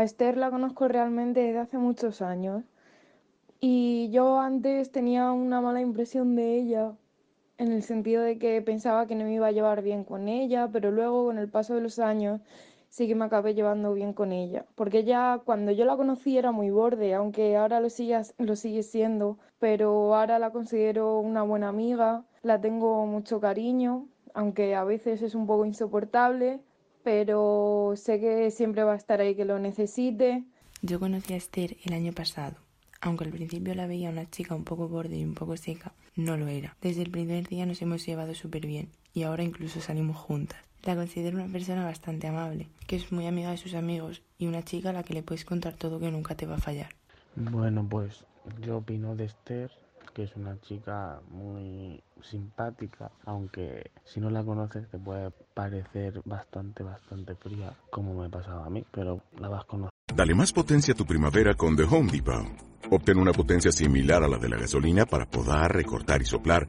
A Esther la conozco realmente desde hace muchos años y yo antes tenía una mala impresión de ella en el sentido de que pensaba que no me iba a llevar bien con ella, pero luego con el paso de los años sí que me acabé llevando bien con ella, porque ella cuando yo la conocí era muy borde, aunque ahora lo sigue, lo sigue siendo, pero ahora la considero una buena amiga, la tengo mucho cariño, aunque a veces es un poco insoportable, pero sé que siempre va a estar ahí que lo necesite. Yo conocí a Esther el año pasado. Aunque al principio la veía una chica un poco borde y un poco seca, no lo era. Desde el primer día nos hemos llevado súper bien y ahora incluso salimos juntas. La considero una persona bastante amable, que es muy amiga de sus amigos y una chica a la que le puedes contar todo que nunca te va a fallar. Bueno, pues yo opino de Esther es una chica muy simpática, aunque si no la conoces te puede parecer bastante, bastante fría, como me pasaba a mí, pero la vas conociendo. Dale más potencia a tu primavera con The Home Depot. Obtén una potencia similar a la de la gasolina para podar, recortar y soplar